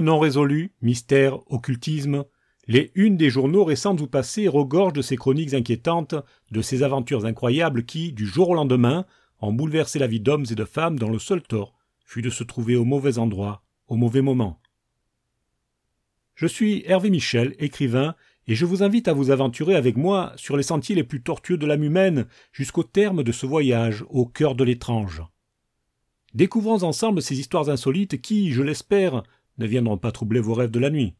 Non résolus, mystères, occultisme, les unes des journaux récents ou passés regorgent de ces chroniques inquiétantes, de ces aventures incroyables qui, du jour au lendemain, ont bouleversé la vie d'hommes et de femmes dont le seul tort fut de se trouver au mauvais endroit, au mauvais moment. Je suis Hervé Michel, écrivain, et je vous invite à vous aventurer avec moi sur les sentiers les plus tortueux de l'âme humaine jusqu'au terme de ce voyage au cœur de l'étrange. Découvrons ensemble ces histoires insolites qui, je l'espère, ne viendront pas troubler vos rêves de la nuit.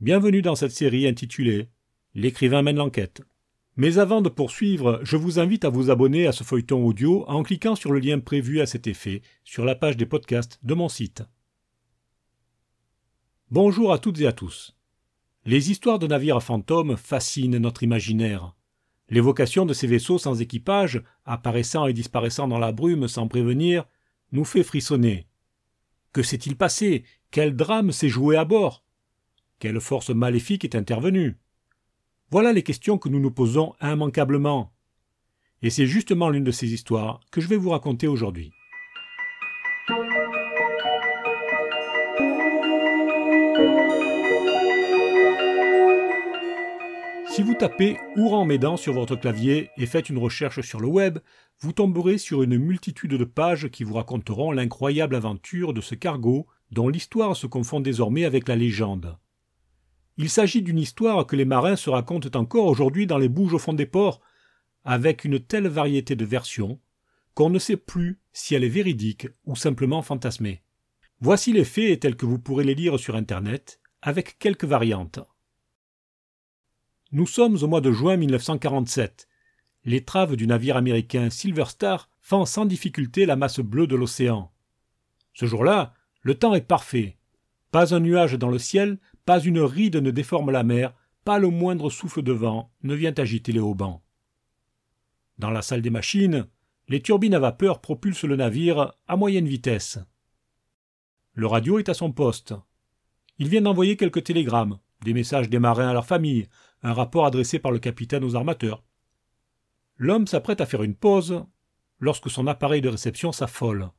Bienvenue dans cette série intitulée L'écrivain mène l'enquête. Mais avant de poursuivre, je vous invite à vous abonner à ce feuilleton audio en cliquant sur le lien prévu à cet effet sur la page des podcasts de mon site. Bonjour à toutes et à tous. Les histoires de navires fantômes fascinent notre imaginaire. L'évocation de ces vaisseaux sans équipage, apparaissant et disparaissant dans la brume sans prévenir, nous fait frissonner. Que s'est-il passé? Quel drame s'est joué à bord? Quelle force maléfique est intervenue? Voilà les questions que nous nous posons immanquablement. Et c'est justement l'une de ces histoires que je vais vous raconter aujourd'hui. Si vous tapez Ouran-Médan sur votre clavier et faites une recherche sur le web, vous tomberez sur une multitude de pages qui vous raconteront l'incroyable aventure de ce cargo dont l'histoire se confond désormais avec la légende. Il s'agit d'une histoire que les marins se racontent encore aujourd'hui dans les bouges au fond des ports, avec une telle variété de versions qu'on ne sait plus si elle est véridique ou simplement fantasmée. Voici les faits tels que vous pourrez les lire sur Internet, avec quelques variantes. Nous sommes au mois de juin 1947. L'étrave du navire américain Silver Star fend sans difficulté la masse bleue de l'océan. Ce jour-là, le temps est parfait. Pas un nuage dans le ciel, pas une ride ne déforme la mer, pas le moindre souffle de vent ne vient agiter les haubans. Dans la salle des machines, les turbines à vapeur propulsent le navire à moyenne vitesse. Le radio est à son poste. Il vient d'envoyer quelques télégrammes, des messages des marins à leur famille, un rapport adressé par le capitaine aux armateurs. L'homme s'apprête à faire une pause lorsque son appareil de réception s'affole.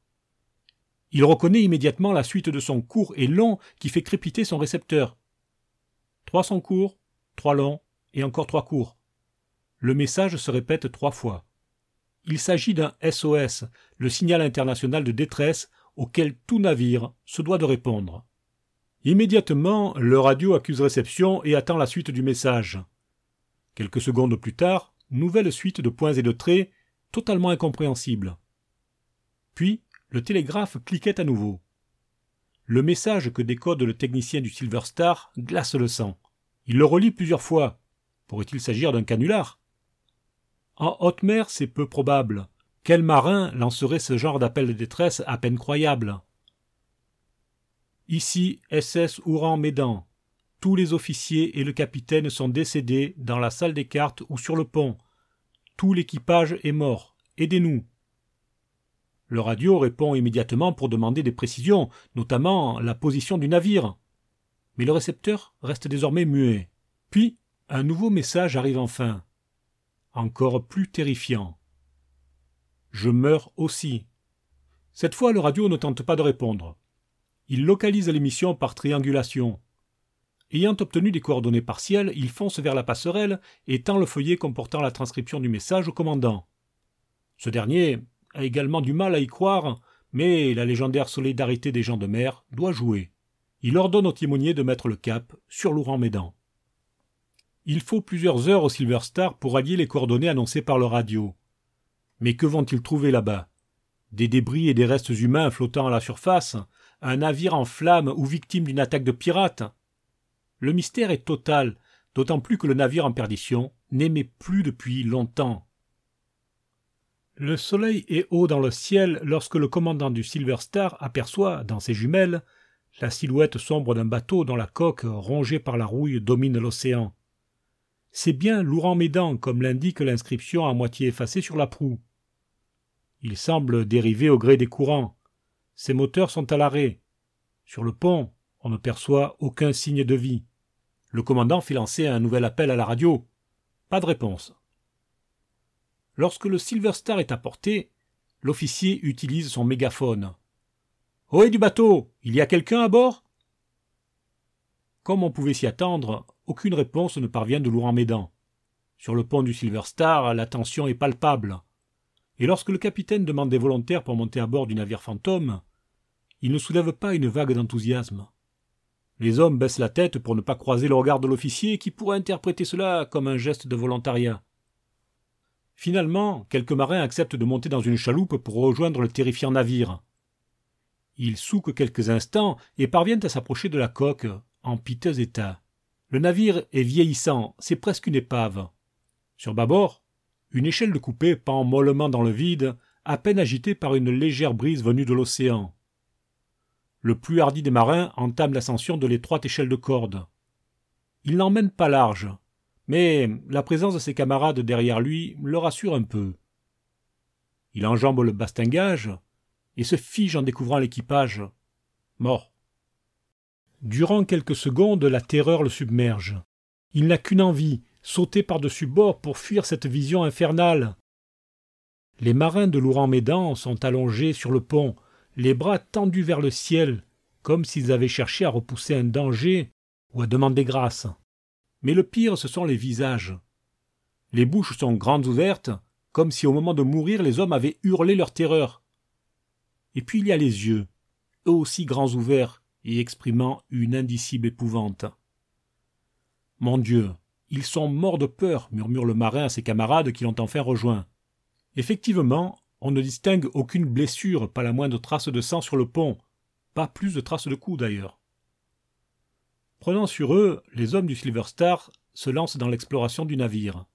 Il reconnaît immédiatement la suite de son court et long qui fait crépiter son récepteur. Trois sont courts, trois longs et encore trois courts. Le message se répète trois fois. Il s'agit d'un SOS, le signal international de détresse auquel tout navire se doit de répondre. Immédiatement, le radio accuse réception et attend la suite du message. Quelques secondes plus tard, nouvelle suite de points et de traits, totalement incompréhensible. Puis, le télégraphe cliquait à nouveau. Le message que décode le technicien du Silver Star glace le sang. Il le relit plusieurs fois. Pourrait-il s'agir d'un canular? En haute mer, c'est peu probable. Quel marin lancerait ce genre d'appel de détresse à peine croyable? Ici SS Ouran Médan. Tous les officiers et le capitaine sont décédés dans la salle des cartes ou sur le pont. Tout l'équipage est mort. Aidez-nous. Le radio répond immédiatement pour demander des précisions, notamment la position du navire. Mais le récepteur reste désormais muet. Puis, un nouveau message arrive enfin. Encore plus terrifiant. Je meurs aussi. Cette fois, le radio ne tente pas de répondre. Il localise l'émission par triangulation. Ayant obtenu des coordonnées partielles, il fonce vers la passerelle et tend le feuillet comportant la transcription du message au commandant. Ce dernier a également du mal à y croire, mais la légendaire solidarité des gens de mer doit jouer. Il ordonne au timonier de mettre le cap sur l'Ouran-Médan. Il faut plusieurs heures au Silver Star pour allier les coordonnées annoncées par le radio. Mais que vont-ils trouver là-bas? Des débris et des restes humains flottant à la surface, un navire en flammes ou victime d'une attaque de pirates Le mystère est total, d'autant plus que le navire en perdition n'aimait plus depuis longtemps. Le soleil est haut dans le ciel lorsque le commandant du Silver Star aperçoit, dans ses jumelles, la silhouette sombre d'un bateau dont la coque, rongée par la rouille, domine l'océan. C'est bien l'Ouran Médan, comme l'indique l'inscription à moitié effacée sur la proue. Il semble dériver au gré des courants. Ses moteurs sont à l'arrêt. Sur le pont, on ne perçoit aucun signe de vie. Le commandant fait lancer un nouvel appel à la radio. Pas de réponse. Lorsque le Silver Star est à portée, l'officier utilise son mégaphone. Ohé du bateau, il y a quelqu'un à bord? Comme on pouvait s'y attendre, aucune réponse ne parvient de Louran-Médan. Sur le pont du Silver Star, la tension est palpable. Et lorsque le capitaine demande des volontaires pour monter à bord du navire fantôme, il ne soulève pas une vague d'enthousiasme. Les hommes baissent la tête pour ne pas croiser le regard de l'officier qui pourrait interpréter cela comme un geste de volontariat. Finalement, quelques marins acceptent de monter dans une chaloupe pour rejoindre le terrifiant navire. Ils souquent quelques instants et parviennent à s'approcher de la coque, en piteux état. Le navire est vieillissant, c'est presque une épave. Sur bâbord, une échelle de coupée pend mollement dans le vide, à peine agitée par une légère brise venue de l'océan. Le plus hardi des marins entame l'ascension de l'étroite échelle de corde. Il n'emmène pas large, mais la présence de ses camarades derrière lui le rassure un peu. Il enjambe le bastingage et se fige en découvrant l'équipage. Mort. Durant quelques secondes, la terreur le submerge. Il n'a qu'une envie, sauter par-dessus bord pour fuir cette vision infernale. Les marins de l'Ouran-Médan sont allongés sur le pont, les bras tendus vers le ciel, comme s'ils avaient cherché à repousser un danger ou à demander grâce. Mais le pire, ce sont les visages. Les bouches sont grandes ouvertes, comme si au moment de mourir les hommes avaient hurlé leur terreur. Et puis il y a les yeux, eux aussi grands ouverts et exprimant une indicible épouvante. Mon Dieu, ils sont morts de peur, murmure le marin à ses camarades qui l'ont enfin rejoint. Effectivement, on ne distingue aucune blessure, pas la moindre trace de sang sur le pont, pas plus de traces de coups d'ailleurs. Prenant sur eux, les hommes du Silver Star se lancent dans l'exploration du navire.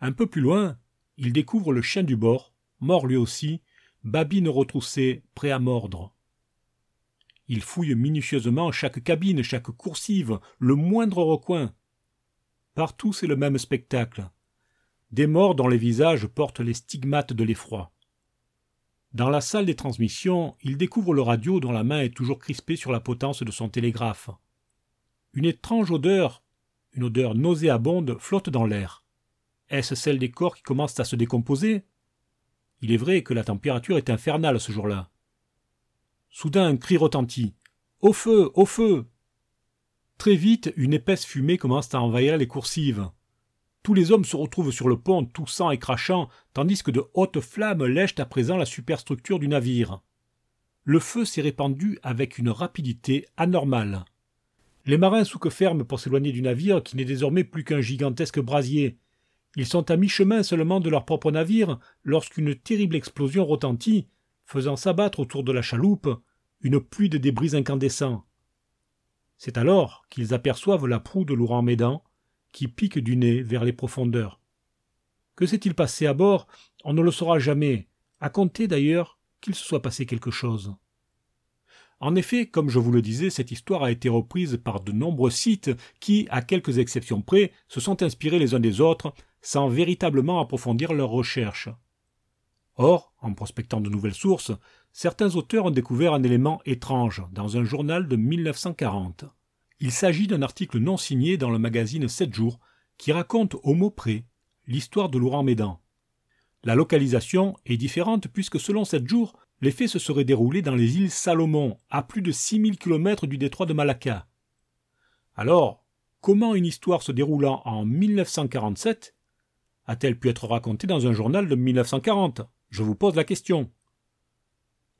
Un peu plus loin, ils découvrent le chien du bord, mort lui aussi, babine retroussée, prêt à mordre. Ils fouillent minutieusement chaque cabine, chaque coursive, le moindre recoin. Partout c'est le même spectacle. Des morts dont les visages portent les stigmates de l'effroi. Dans la salle des transmissions, ils découvrent le radio dont la main est toujours crispée sur la potence de son télégraphe. Une étrange odeur, une odeur nauséabonde, flotte dans l'air. Est-ce celle des corps qui commencent à se décomposer? Il est vrai que la température est infernale ce jour-là. Soudain un cri retentit. Au feu. Au feu. Très vite, une épaisse fumée commence à envahir les coursives. Tous les hommes se retrouvent sur le pont, toussant et crachant, tandis que de hautes flammes lèchent à présent la superstructure du navire. Le feu s'est répandu avec une rapidité anormale. Les marins souquent ferme pour s'éloigner du navire qui n'est désormais plus qu'un gigantesque brasier. Ils sont à mi-chemin seulement de leur propre navire lorsqu'une terrible explosion retentit, faisant s'abattre autour de la chaloupe une pluie de débris incandescents. C'est alors qu'ils aperçoivent la proue de Laurent Médan qui pique du nez vers les profondeurs. Que s'est-il passé à bord? On ne le saura jamais, à compter d'ailleurs qu'il se soit passé quelque chose. En effet, comme je vous le disais, cette histoire a été reprise par de nombreux sites qui, à quelques exceptions près, se sont inspirés les uns des autres sans véritablement approfondir leurs recherches. Or, en prospectant de nouvelles sources, certains auteurs ont découvert un élément étrange dans un journal de 1940. Il s'agit d'un article non signé dans le magazine 7 jours qui raconte au mot près l'histoire de Laurent Médan. La localisation est différente puisque selon 7 jours, les faits se seraient déroulés dans les îles Salomon, à plus de 6000 kilomètres du détroit de Malacca. Alors, comment une histoire se déroulant en 1947 a-t-elle pu être racontée dans un journal de 1940 Je vous pose la question.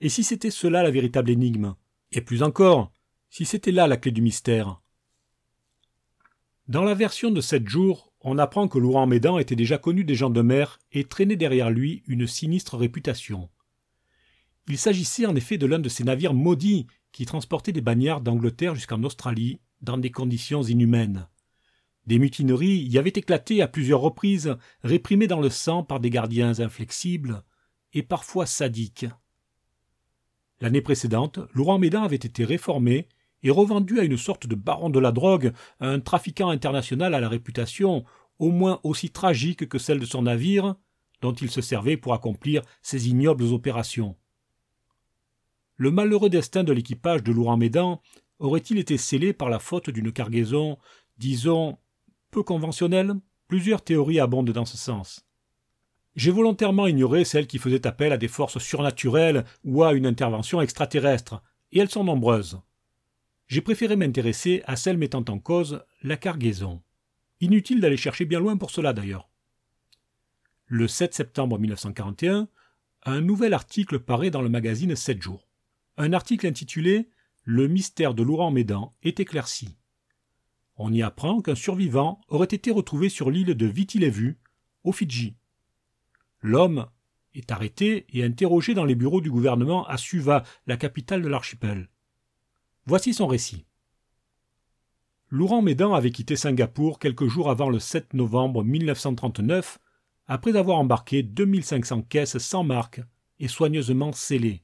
Et si c'était cela la véritable énigme? Et plus encore, si c'était là la clé du mystère? Dans la version de sept jours, on apprend que Laurent Médan était déjà connu des gens de mer et traînait derrière lui une sinistre réputation. Il s'agissait en effet de l'un de ces navires maudits qui transportaient des bagnards d'Angleterre jusqu'en Australie dans des conditions inhumaines. Des mutineries y avaient éclaté à plusieurs reprises, réprimées dans le sang par des gardiens inflexibles et parfois sadiques. L'année précédente, Laurent Médan avait été réformé et revendu à une sorte de baron de la drogue, un trafiquant international à la réputation au moins aussi tragique que celle de son navire, dont il se servait pour accomplir ses ignobles opérations le malheureux destin de l'équipage de l'Ouran-Médan aurait-il été scellé par la faute d'une cargaison, disons, peu conventionnelle? Plusieurs théories abondent dans ce sens. J'ai volontairement ignoré celles qui faisaient appel à des forces surnaturelles ou à une intervention extraterrestre, et elles sont nombreuses. j'ai préféré m'intéresser à celle mettant en cause la cargaison. Inutile d'aller chercher bien loin pour cela d'ailleurs. Le 7 septembre 1941, un nouvel article paraît dans le magazine 7 jours. Un article intitulé Le mystère de Laurent Médan est éclairci. On y apprend qu'un survivant aurait été retrouvé sur l'île de Viti aux Fidji. L'homme est arrêté et interrogé dans les bureaux du gouvernement à Suva, la capitale de l'archipel. Voici son récit. Laurent Médan avait quitté Singapour quelques jours avant le 7 novembre 1939, après avoir embarqué 2500 caisses sans marque et soigneusement scellées.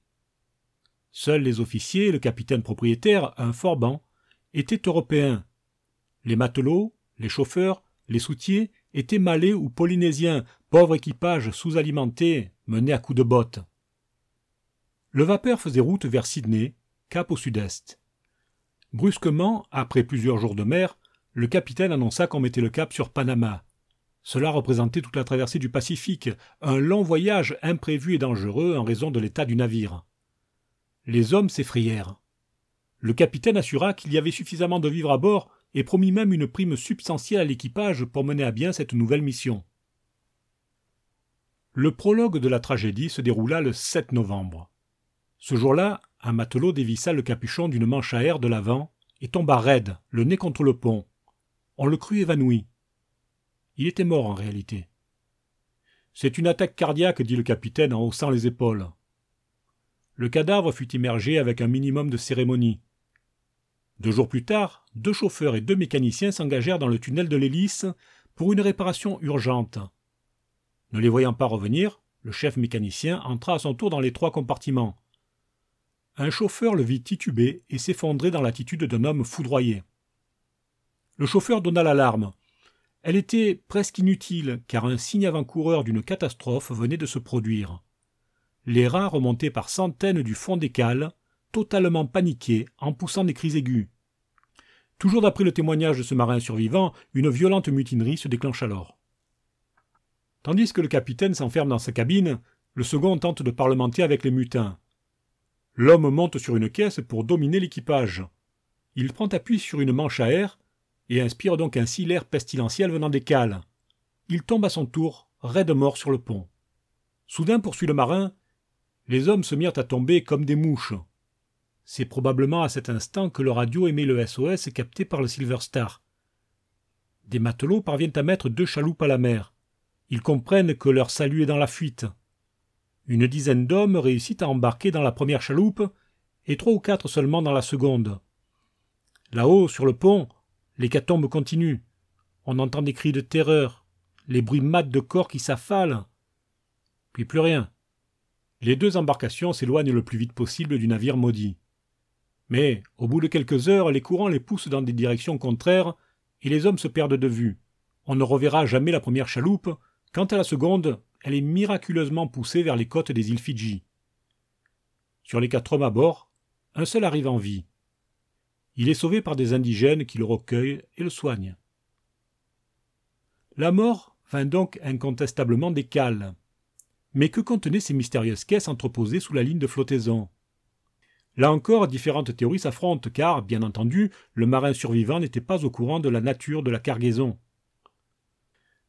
Seuls les officiers le capitaine propriétaire, un forban, étaient européens. Les matelots, les chauffeurs, les soutiers étaient malais ou polynésiens, pauvre équipage sous-alimenté, mené à coups de bottes. Le vapeur faisait route vers Sydney, cap au sud-est. Brusquement, après plusieurs jours de mer, le capitaine annonça qu'on mettait le cap sur Panama. Cela représentait toute la traversée du Pacifique, un long voyage imprévu et dangereux en raison de l'état du navire. Les hommes s'effrayèrent. Le capitaine assura qu'il y avait suffisamment de vivres à bord et promit même une prime substantielle à l'équipage pour mener à bien cette nouvelle mission. Le prologue de la tragédie se déroula le 7 novembre. Ce jour-là, un matelot dévissa le capuchon d'une manche à air de l'avant et tomba raide, le nez contre le pont. On le crut évanoui. Il était mort en réalité. C'est une attaque cardiaque, dit le capitaine en haussant les épaules. Le cadavre fut immergé avec un minimum de cérémonie. Deux jours plus tard, deux chauffeurs et deux mécaniciens s'engagèrent dans le tunnel de l'hélice pour une réparation urgente. Ne les voyant pas revenir, le chef mécanicien entra à son tour dans les trois compartiments. Un chauffeur le vit tituber et s'effondrer dans l'attitude d'un homme foudroyé. Le chauffeur donna l'alarme. Elle était presque inutile, car un signe avant-coureur d'une catastrophe venait de se produire. Les rats remontaient par centaines du fond des cales, totalement paniqués, en poussant des cris aigus. Toujours d'après le témoignage de ce marin survivant, une violente mutinerie se déclenche alors. Tandis que le capitaine s'enferme dans sa cabine, le second tente de parlementer avec les mutins. L'homme monte sur une caisse pour dominer l'équipage. Il prend appui sur une manche à air et inspire donc ainsi l'air pestilentiel venant des cales. Il tombe à son tour, raide mort sur le pont. Soudain, poursuit le marin, les hommes se mirent à tomber comme des mouches. C'est probablement à cet instant que le radio émet le SOS capté par le Silver Star. Des matelots parviennent à mettre deux chaloupes à la mer. Ils comprennent que leur salut est dans la fuite. Une dizaine d'hommes réussit à embarquer dans la première chaloupe et trois ou quatre seulement dans la seconde. Là-haut, sur le pont, l'hécatombe continue. On entend des cris de terreur, les bruits mats de corps qui s'affalent. Puis plus rien. Les deux embarcations s'éloignent le plus vite possible du navire maudit. Mais, au bout de quelques heures, les courants les poussent dans des directions contraires et les hommes se perdent de vue. On ne reverra jamais la première chaloupe. Quant à la seconde, elle est miraculeusement poussée vers les côtes des îles Fidji. Sur les quatre hommes à bord, un seul arrive en vie. Il est sauvé par des indigènes qui le recueillent et le soignent. La mort vint donc incontestablement des cales. Mais que contenaient ces mystérieuses caisses entreposées sous la ligne de flottaison? Là encore, différentes théories s'affrontent, car, bien entendu, le marin survivant n'était pas au courant de la nature de la cargaison.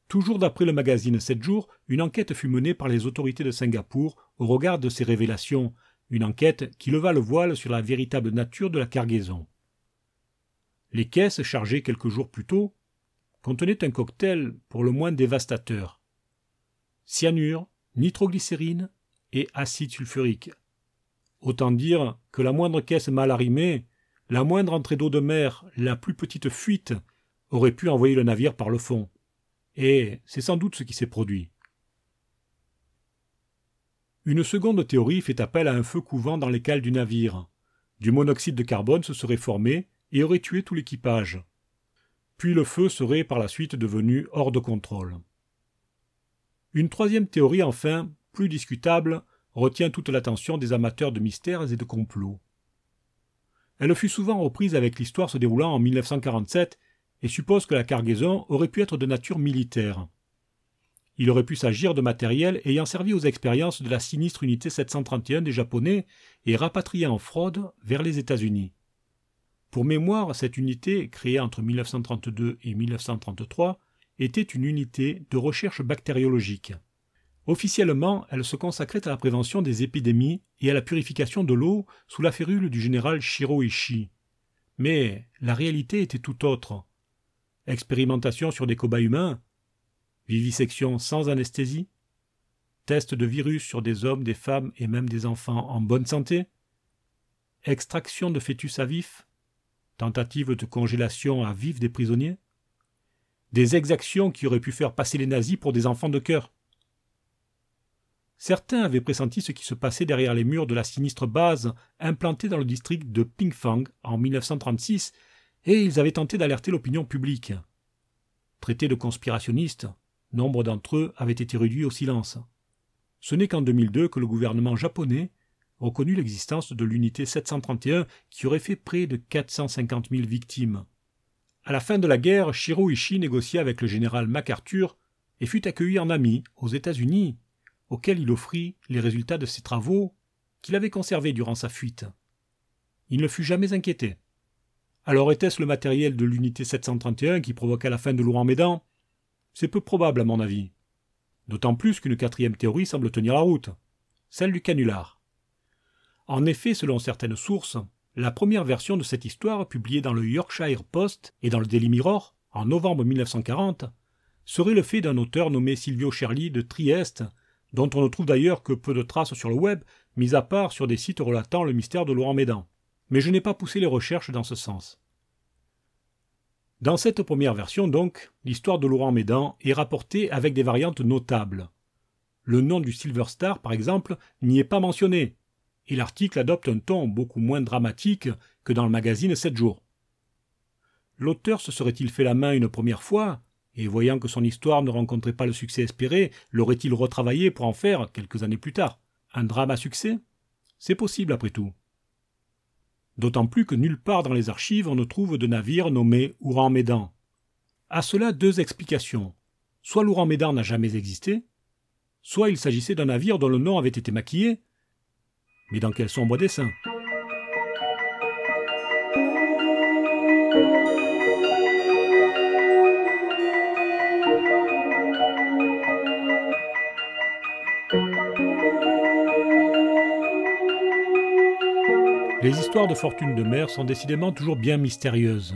Toujours d'après le magazine 7 jours, une enquête fut menée par les autorités de Singapour au regard de ces révélations, une enquête qui leva le voile sur la véritable nature de la cargaison. Les caisses chargées quelques jours plus tôt contenaient un cocktail pour le moins dévastateur. Cyanure, nitroglycérine et acide sulfurique. Autant dire que la moindre caisse mal arrimée, la moindre entrée d'eau de mer, la plus petite fuite aurait pu envoyer le navire par le fond. Et c'est sans doute ce qui s'est produit. Une seconde théorie fait appel à un feu couvant dans les cales du navire. Du monoxyde de carbone se serait formé et aurait tué tout l'équipage. Puis le feu serait par la suite devenu hors de contrôle. Une troisième théorie, enfin, plus discutable, retient toute l'attention des amateurs de mystères et de complots. Elle fut souvent reprise avec l'histoire se déroulant en 1947 et suppose que la cargaison aurait pu être de nature militaire. Il aurait pu s'agir de matériel ayant servi aux expériences de la sinistre unité 731 des Japonais et rapatrié en fraude vers les États-Unis. Pour mémoire, cette unité, créée entre 1932 et 1933, était une unité de recherche bactériologique. Officiellement, elle se consacrait à la prévention des épidémies et à la purification de l'eau sous la férule du général Shiro Ishii. Mais la réalité était tout autre. Expérimentation sur des cobayes humains, vivisection sans anesthésie, test de virus sur des hommes, des femmes et même des enfants en bonne santé, extraction de fœtus à vif, tentative de congélation à vif des prisonniers, des exactions qui auraient pu faire passer les nazis pour des enfants de cœur. Certains avaient pressenti ce qui se passait derrière les murs de la sinistre base implantée dans le district de Pingfang en 1936, et ils avaient tenté d'alerter l'opinion publique. Traités de conspirationnistes, nombre d'entre eux avaient été réduits au silence. Ce n'est qu'en 2002 que le gouvernement japonais reconnu l'existence de l'unité 731 qui aurait fait près de 450 000 victimes. À la fin de la guerre, Shiro Ishii négocia avec le général MacArthur et fut accueilli en ami aux États-Unis, auquel il offrit les résultats de ses travaux qu'il avait conservés durant sa fuite. Il ne fut jamais inquiété. Alors était-ce le matériel de l'unité 731 qui provoqua la fin de l'Ouran-Médan C'est peu probable à mon avis. D'autant plus qu'une quatrième théorie semble tenir la route, celle du canular. En effet, selon certaines sources, la première version de cette histoire, publiée dans le Yorkshire Post et dans le Daily Mirror en novembre 1940, serait le fait d'un auteur nommé Silvio Cherli de Trieste, dont on ne trouve d'ailleurs que peu de traces sur le web, mis à part sur des sites relatant le mystère de Laurent Médan. Mais je n'ai pas poussé les recherches dans ce sens. Dans cette première version, donc, l'histoire de Laurent Médan est rapportée avec des variantes notables. Le nom du Silver Star, par exemple, n'y est pas mentionné, et l'article adopte un ton beaucoup moins dramatique que dans le magazine 7 jours. L'auteur se serait-il fait la main une première fois, et voyant que son histoire ne rencontrait pas le succès espéré, l'aurait-il retravaillé pour en faire, quelques années plus tard, un drame à succès? C'est possible après tout. D'autant plus que nulle part dans les archives on ne trouve de navire nommé Ouran Médan. À cela deux explications. Soit l'Ouran Médan n'a jamais existé, soit il s'agissait d'un navire dont le nom avait été maquillé, mais dans quel sombre dessin Les histoires de fortune de mer sont décidément toujours bien mystérieuses.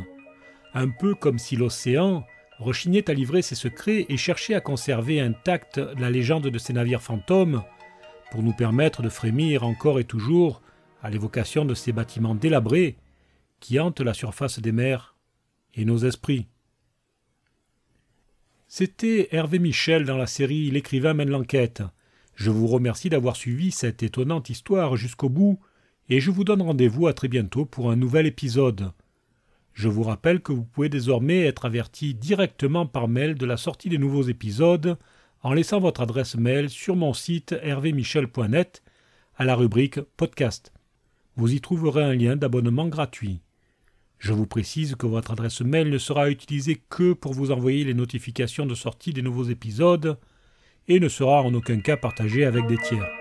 Un peu comme si l'océan rechignait à livrer ses secrets et cherchait à conserver intacte la légende de ses navires fantômes pour nous permettre de frémir encore et toujours à l'évocation de ces bâtiments délabrés qui hantent la surface des mers et nos esprits. C'était Hervé Michel dans la série L'écrivain mène l'enquête. Je vous remercie d'avoir suivi cette étonnante histoire jusqu'au bout et je vous donne rendez-vous à très bientôt pour un nouvel épisode. Je vous rappelle que vous pouvez désormais être averti directement par mail de la sortie des nouveaux épisodes en laissant votre adresse mail sur mon site hervémichel.net à la rubrique Podcast. Vous y trouverez un lien d'abonnement gratuit. Je vous précise que votre adresse mail ne sera utilisée que pour vous envoyer les notifications de sortie des nouveaux épisodes et ne sera en aucun cas partagée avec des tiers.